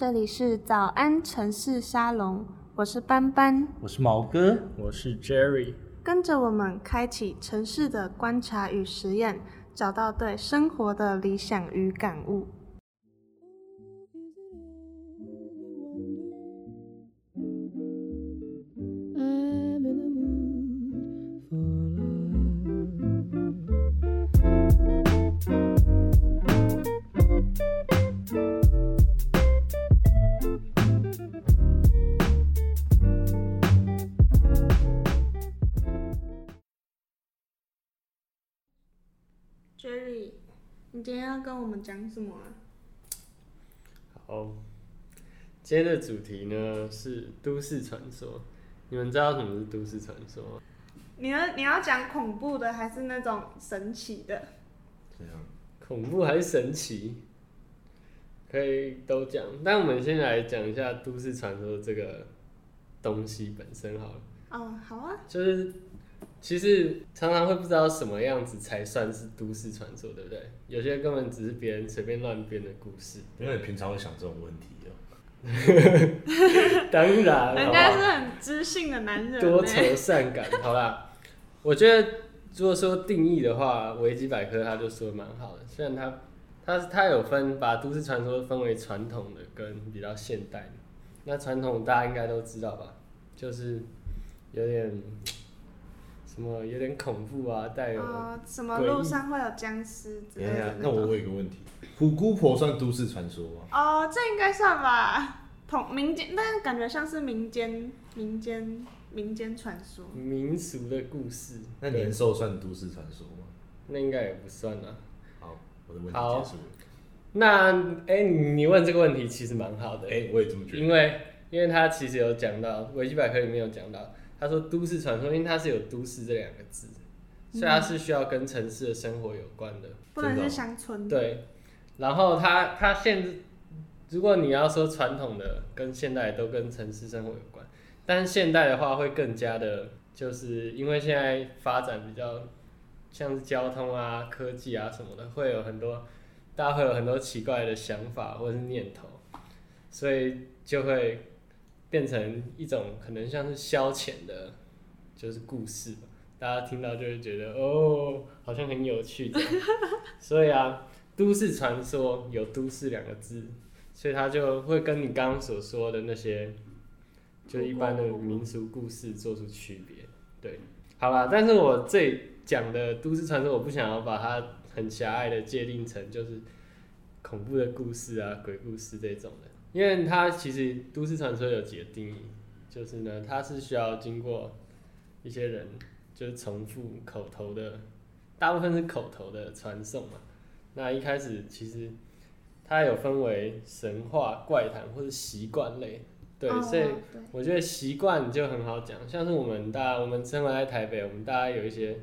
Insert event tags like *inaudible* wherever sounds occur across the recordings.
这里是早安城市沙龙，我是斑斑，我是毛哥，我是 Jerry，跟着我们开启城市的观察与实验，找到对生活的理想与感悟。你今天要跟我们讲什么啊？好，今天的主题呢是都市传说。你们知道什么是都市传说吗？你要你要讲恐怖的还是那种神奇的？这样，恐怖还是神奇？可以都讲，但我们先来讲一下都市传说这个东西本身好了。哦，好啊。就是其实常常会不知道什么样子才算是都市传说，对不对？有些根本只是别人随便乱编的故事。因为你平常会想这种问题哦。当然，人家是很知性的男人呢，多愁善感。好啦，我觉得如果说定义的话，维基百科他就说得蛮好的。虽然他他他有分把都市传说分为传统的跟比较现代的。那传统大家应该都知道吧，就是有点什么有点恐怖啊，带有哦，什么路上会有僵尸之类的，那我问一个问题：虎姑婆算都市传说吗？哦，这应该算吧。同民间，但是感觉像是民间民间民间传说。民俗的故事。那年兽算都市传说吗？那应该也不算啊。好，我的问题好结束了。那哎、你你问这个问题其实蛮好的。哎、我也这么觉得。因为因为他其实有讲到维基百科里面有讲到，他说都市传说，因为它是有都市这两个字，所以它是需要跟城市的生活有关的。不能是乡村。对，然后它它现如果你要说传统的跟现代都跟城市生活有关，但是现代的话会更加的，就是因为现在发展比较像是交通啊、科技啊什么的，会有很多大家会有很多奇怪的想法或者是念头，所以就会变成一种可能像是消遣的，就是故事吧。大家听到就会觉得哦，好像很有趣这样。所以啊，都市传说有“都市”两个字，所以它就会跟你刚刚所说的那些，就一般的民俗故事做出区别。对，好啦，但是我这讲的都市传说，我不想要把它很狭隘的界定成就是恐怖的故事啊、鬼故事这种的，因为它其实都市传说有几个定义，就是呢，它是需要经过一些人就是重复口头的，大部分是口头的传送嘛。那一开始其实它有分为神话、怪谈或者习惯类，对，哦所以我觉得习惯就很好讲，像是我们大家，我们生活在台北，我们大家有一些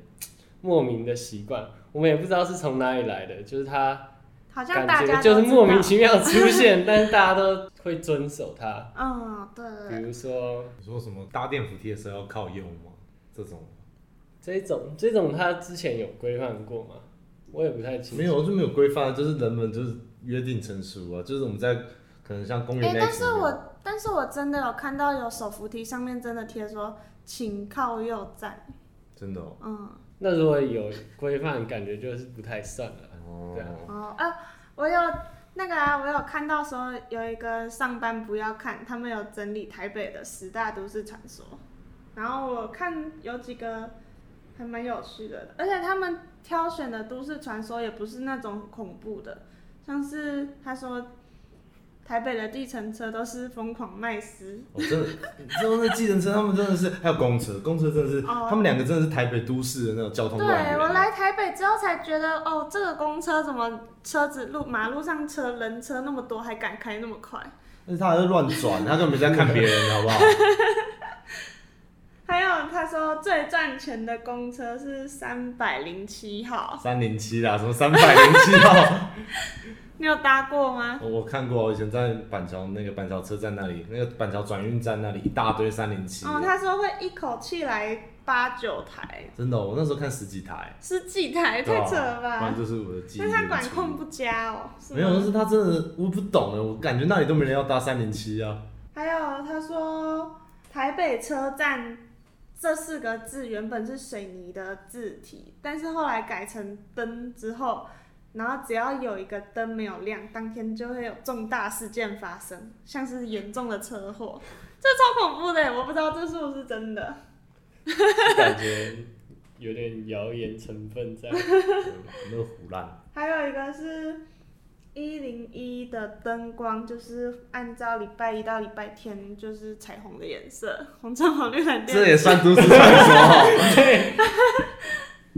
莫名的习惯，我们也不知道是从哪里来的，就是它好像大感家就是莫名其妙出现，*laughs* 但是大家都会遵守它。嗯，对比。如说你说什么搭电扶梯的时候要靠右吗？这种这种这种，他之前有规范过吗？我也不太清楚。没有就没有规范，就是人们就是约定成熟啊，就是我们在可能像公园哎、那一但是我但是我真的有看到有手扶梯上面真的贴说，请靠右站。真的哦。嗯，那如果有规范，感觉就是不太算了。对啊哦，哦啊，我有那个啊，我有看到说有一个上班不要看，他们有整理台北的十大都市传说，然后我看有几个还蛮有趣的，而且他们挑选的都市传说也不是那种恐怖的，像是他说台北的计程车都是疯狂卖丝，我真的，你知道那计程车他们真的是，还有公车，公车真的是，哦他们两个真的是台北都市的那种交通对。我来台北之后才觉得，哦，这个公车怎么车子路马路上车人车那么多，还敢开那么快？但是他还是乱转，他根本没在看别人，好不好？*laughs* 还有他说最赚钱的公车是三百零七号，三零七啦，什么三百零七号？你有搭过吗？我我看过，我以前在板桥那个板桥车站那里，那个板桥转运站那里一大堆三零七，哦，他说会一口气来八九台，真的哦、我那时候看十几台，十几台，太扯了吧反正？就是我的记忆那他管控不佳哦。没有，但是他真的我不懂哎，我感觉那里都没人要搭三零七啊。还有他说台北车站这四个字原本是水泥的字体，但是后来改成灯之后，然后只要有一个灯没有亮，当天就会有重大事件发生，像是严重的车祸，*laughs* 这超恐怖的，我不知道这是不是真的。感觉有点谣言成分在。*laughs* 那个胡乱，还有一个是一零一的灯光，就是按照礼拜一到礼拜天就是彩虹的颜色，红橙黄绿蓝靛。这也算都市传说。*laughs*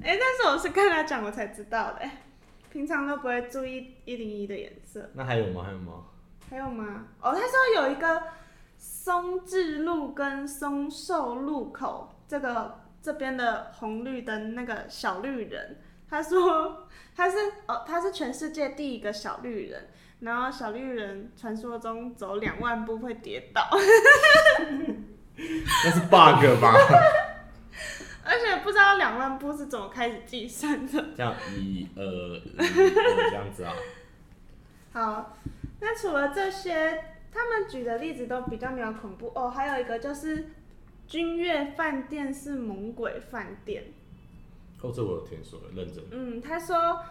哎、但是我是看他讲我才知道的、哎平常都不会注意一零一的颜色。那还有吗？还有吗？还有吗？哦，他说有一个松智路跟松寿路口，这个这边的红绿灯那个小绿人，他说 *laughs* 他是哦，他是全世界第一个小绿人。然后小绿人传说中走两万步会跌倒，*laughs* 那是 bug 吧？而且不知道两万步是怎么开始计算的。*laughs* 这样一二一二这样子啊？好，那除了这些，他们举的例子都比较没有恐怖哦。还有一个就是君悦饭店是猛鬼饭店，哦，这我有听说，认真。嗯，他说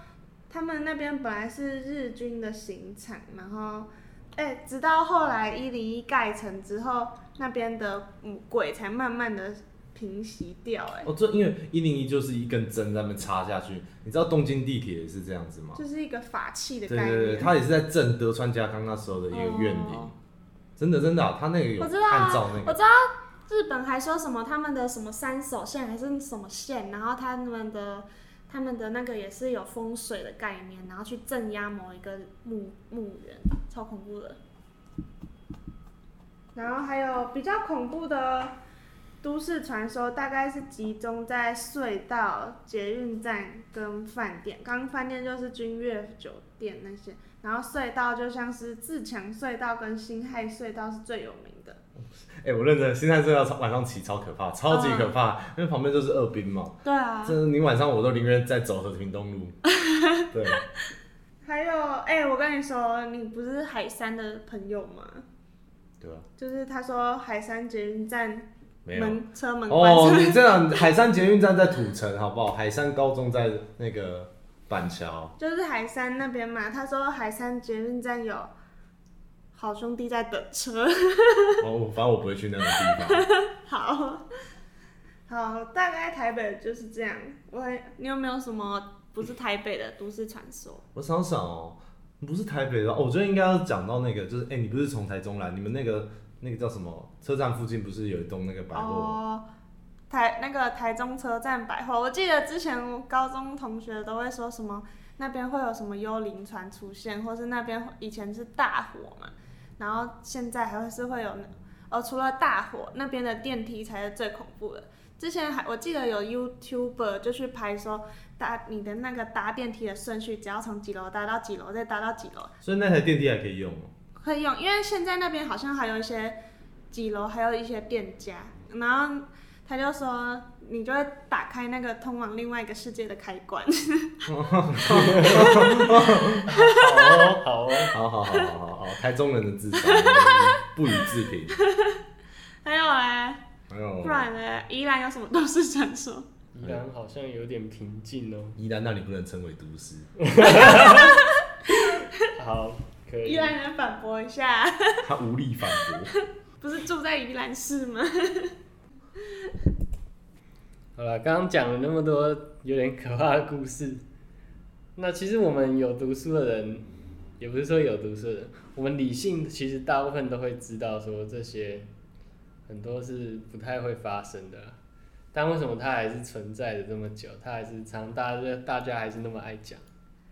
他们那边本来是日军的刑场，然后哎、直到后来一零一盖成之后，那边的嗯鬼才慢慢的平息掉、哎，哦，这因为一零一就是一根针在那边插下去，你知道东京地铁也是这样子吗？就是一个法器的概念。对对对，它也是在正德川家康那时候的一个怨灵，哦真的真的啊、他那个有我知道啊按照那个，我知道日本还说什么他们的什么三手线还是什么线，然后他们的他们的那个也是有风水的概念，然后去镇压某一个墓墓园，超恐怖的。然后还有比较恐怖的都市传说，大概是集中在隧道、捷运站跟饭店。刚刚饭店就是君悦酒店那些，然后隧道就像是自强隧道跟辛亥隧道是最有名的。*laughs* 哎、我认真，现在这要晚上骑超可怕，超级可怕，因为旁边就是二滨嘛，对啊，这你晚上我都宁愿在走和平东路。*laughs* 对，还有，哎、我跟你说，你不是海山的朋友吗？对啊？就是他说海山捷运站没有。门车门关哦，你这样，海山捷运站在土城，好不好？海山高中在那个板桥。就是海山那边嘛。他说海山捷运站有好兄弟在等车。*laughs* 哦，反正我不会去那种地方。*laughs* 好，好，大概台北就是这样。我你有没有什么不是台北的都市传说？我想想哦，不是台北的，哦我觉得应该要讲到那个，就是哎、你不是从台中来，你们那个那个叫什么？车站附近不是有一栋那个百货？台那个台中车站百货，我记得之前高中同学都会说什么那边会有什么幽灵船出现，或是那边以前是大火嘛，然后现在还会是会有那哦，除了大火，那边的电梯才是最恐怖的。之前还我记得有 YouTuber 就去拍说搭你的那个搭电梯的顺序，只要从几楼搭到几楼，再搭到几楼，所以那台电梯还可以用。可以用，因为现在那边好像还有一些几楼，还有一些店家，然后他就说你就会打开那个通往另外一个世界的开关。好哦，好哦，好好好好好好，台中人的智商不予置评。还有哎，还有不然呢？宜兰有什么都市传说？宜兰好像有点平静哦。宜兰那里不能称为都市，好，可以宜。兰人反驳一下，他无力反驳。*laughs* 不是住在宜兰市吗？*laughs* 好了，刚刚讲了那么多有点可怕的故事，那其实我们有读书的人，也不是说有读书的人，我们理性其实大部分都会知道说这些很多是不太会发生的，但为什么它还是存在的这么久？它还是常大家大家还是那么爱讲？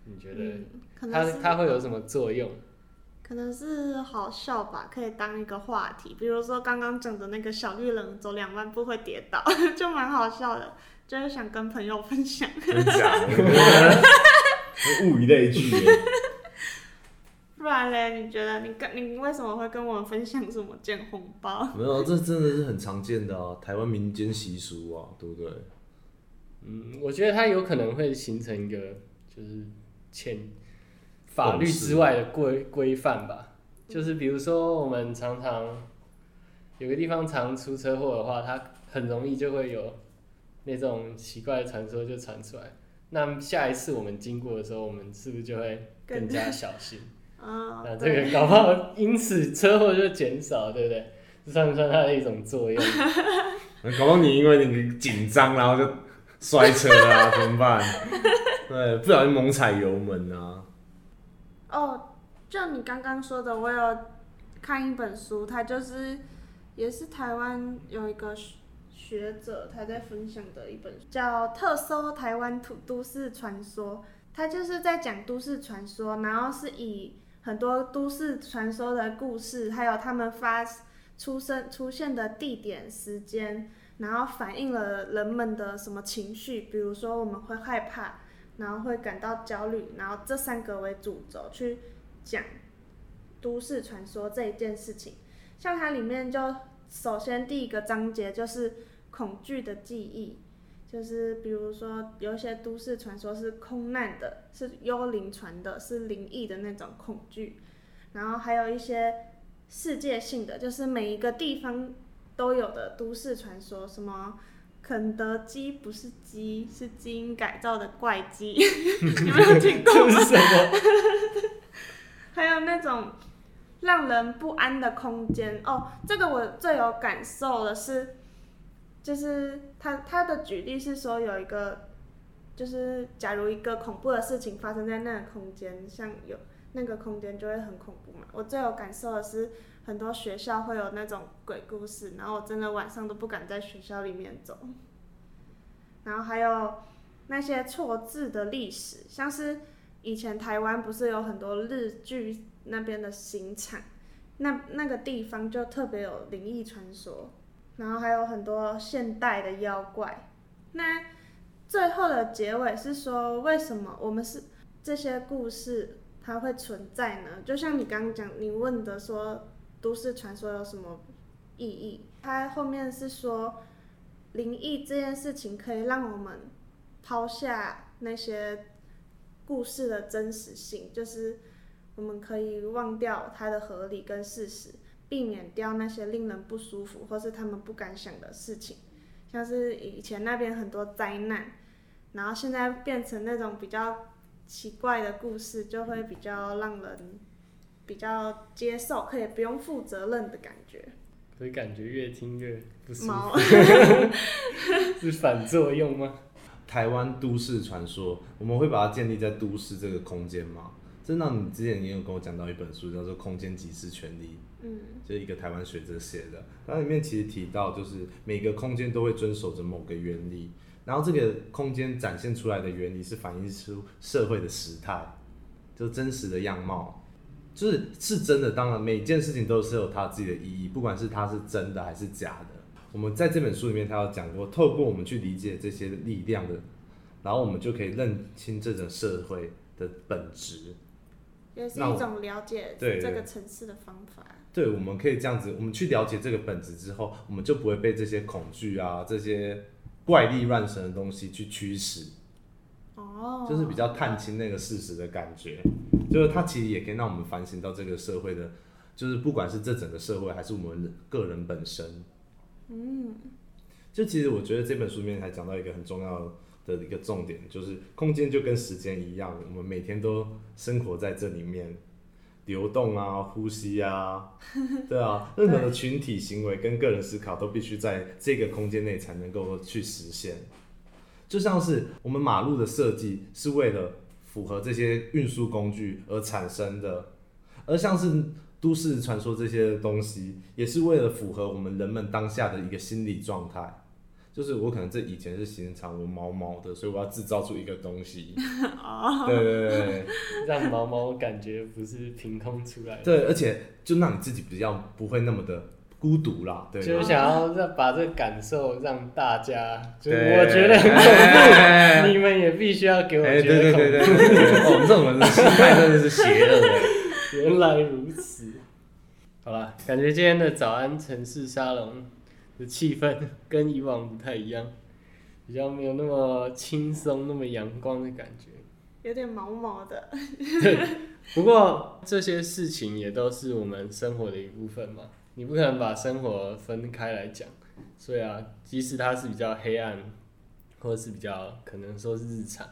你觉得它它会有什么作用？可能是好笑吧，可以当一个话题。比如说刚刚讲的那个小绿人走两万步会跌倒，*laughs* 就蛮好笑的，就是想跟朋友分享。真假的？物以类聚 *laughs* 不。然嘞，你觉得你跟你为什么会跟我们分享什么捡红包？没有，这真的是很常见的啊，台湾民间习俗啊，对不对？嗯，我觉得它有可能会形成一个就是欠法律之外的规规范吧。就是比如说，我们常常有个地方常出车祸的话，它很容易就会有那种奇怪的传说就传出来。那下一次我们经过的时候，我们是不是就会更加 *laughs* 小心？*laughs* 啊、那这个搞不好因此车祸就减少，对不对？这算不算它的一种作用？*laughs* 搞不好你因为你紧张，然后就摔车啊，怎么办？对，不小心猛踩油门啊。哦，就你刚刚说的，我有看一本书，它就是也是台湾有一个学者他在分享的一本，叫《特搜台湾土都市传说》，他就是在讲都市传说，然后是以很多都市传说的故事，还有他们发出生出现的地点、时间，然后反映了人们的什么情绪，比如说我们会害怕。然后会感到焦虑，然后这三个为主轴去讲都市传说这一件事情。像它里面就首先第一个章节就是恐惧的记忆，就是比如说有一些都市传说是空难的，是幽灵传的，是灵异的那种恐惧。然后还有一些世界性的，就是每一个地方都有的都市传说，什么。肯德基不是鸡，是基因改造的怪鸡，*laughs* 你没有听过吗？什么？*laughs* 还有那种让人不安的空间哦，这个我最有感受的是，就是他他的举例是说有一个，就是假如一个恐怖的事情发生在那个空间，像有那个空间就会很恐怖嘛。我最有感受的是，很多学校会有那种鬼故事，然后我真的晚上都不敢在学校里面走。然后还有那些错字的历史，像是以前台湾不是有很多日剧那边的刑场，那那个地方就特别有灵异传说，然后还有很多现代的妖怪。那最后的结尾是说，为什么我们是这些故事它会存在呢？就像你刚刚讲，你问的说都市传说有什么意义？它后面是说。灵异这件事情可以让我们抛下那些故事的真实性，就是我们可以忘掉它的合理跟事实，避免掉那些令人不舒服或是他们不敢想的事情，像是以前那边很多灾难，然后现在变成那种比较奇怪的故事，就会比较让人比较接受，可以不用负责任的感觉。所以感觉越听越不舒毛服，*laughs* 是反作用吗？台湾都市传说，我们会把它建立在都市这个空间吗？真的，你之前也有跟我讲到一本书，叫做《空间即是权利》，嗯，就是一个台湾学者写的。那里面其实提到，就是每个空间都会遵守着某个原理，然后这个空间展现出来的原理是反映出社会的时态，就真实的样貌。就是是真的，当然每件事情都是有它自己的意义，不管是它是真的还是假的。我们在这本书里面，他有讲过，透过我们去理解这些力量的，然后我们就可以认清这种社会的本质。也是一种了解这个城市的方法。对，我们可以这样子，我们去了解这个本质之后，我们就不会被这些恐惧啊、这些怪力乱神的东西去驱使。哦，就是比较探清那个事实的感觉，就是它其实也可以让我们反省到这个社会的，就是不管是这整个社会还是我们个人本身，嗯，就其实我觉得这本书里面还讲到一个很重要的一个重点，就是空间就跟时间一样，我们每天都生活在这里面，流动啊，呼吸啊，对啊，*laughs* 任何的群体行为跟个人思考都必须在这个空间内才能够去实现。就像是我们马路的设计是为了符合这些运输工具而产生的，而像是都市传说这些东西，也是为了符合我们人们当下的一个心理状态。就是我可能这以前是行场，我毛毛的，所以我要制造出一个东西。*laughs* 对对对对让毛毛感觉不是凭空出来的，对，而且就让你自己比较不会那么的孤独啦。对，就是想要让把这个感受让大家，就是我觉得很恐怖，*laughs* 你们也必须要给我哎，觉对对得恐怖。对对对，对哦，这种人的心态真的是邪恶的。*laughs* 原来如此。好了，感觉今天的早安城市沙龙的气氛跟以往不太一样，比较没有那么轻松、那么阳光的感觉。有点毛毛的。对不过这些事情也都是我们生活的一部分嘛，你不可能把生活分开来讲。所以啊，即使它是比较黑暗，或者是比较可能说是日常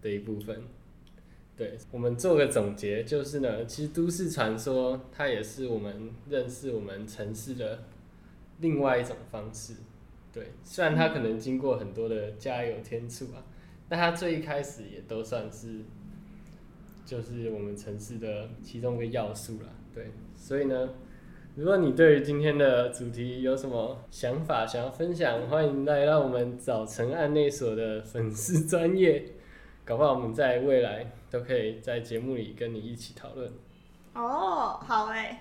的一部分，对我们做个总结，就是呢，其实都市传说它也是我们认识我们城市的另外一种方式。对，虽然它可能经过很多的加油添醋啊，但它最一开始也都算是，就是我们城市的其中一个要素啦。对，所以呢。如果你对于今天的主题有什么想法想要分享，欢迎来到我们早晨案内所的粉丝专业，*laughs* 搞不好我们在未来都可以在节目里跟你一起讨论。哦，好诶。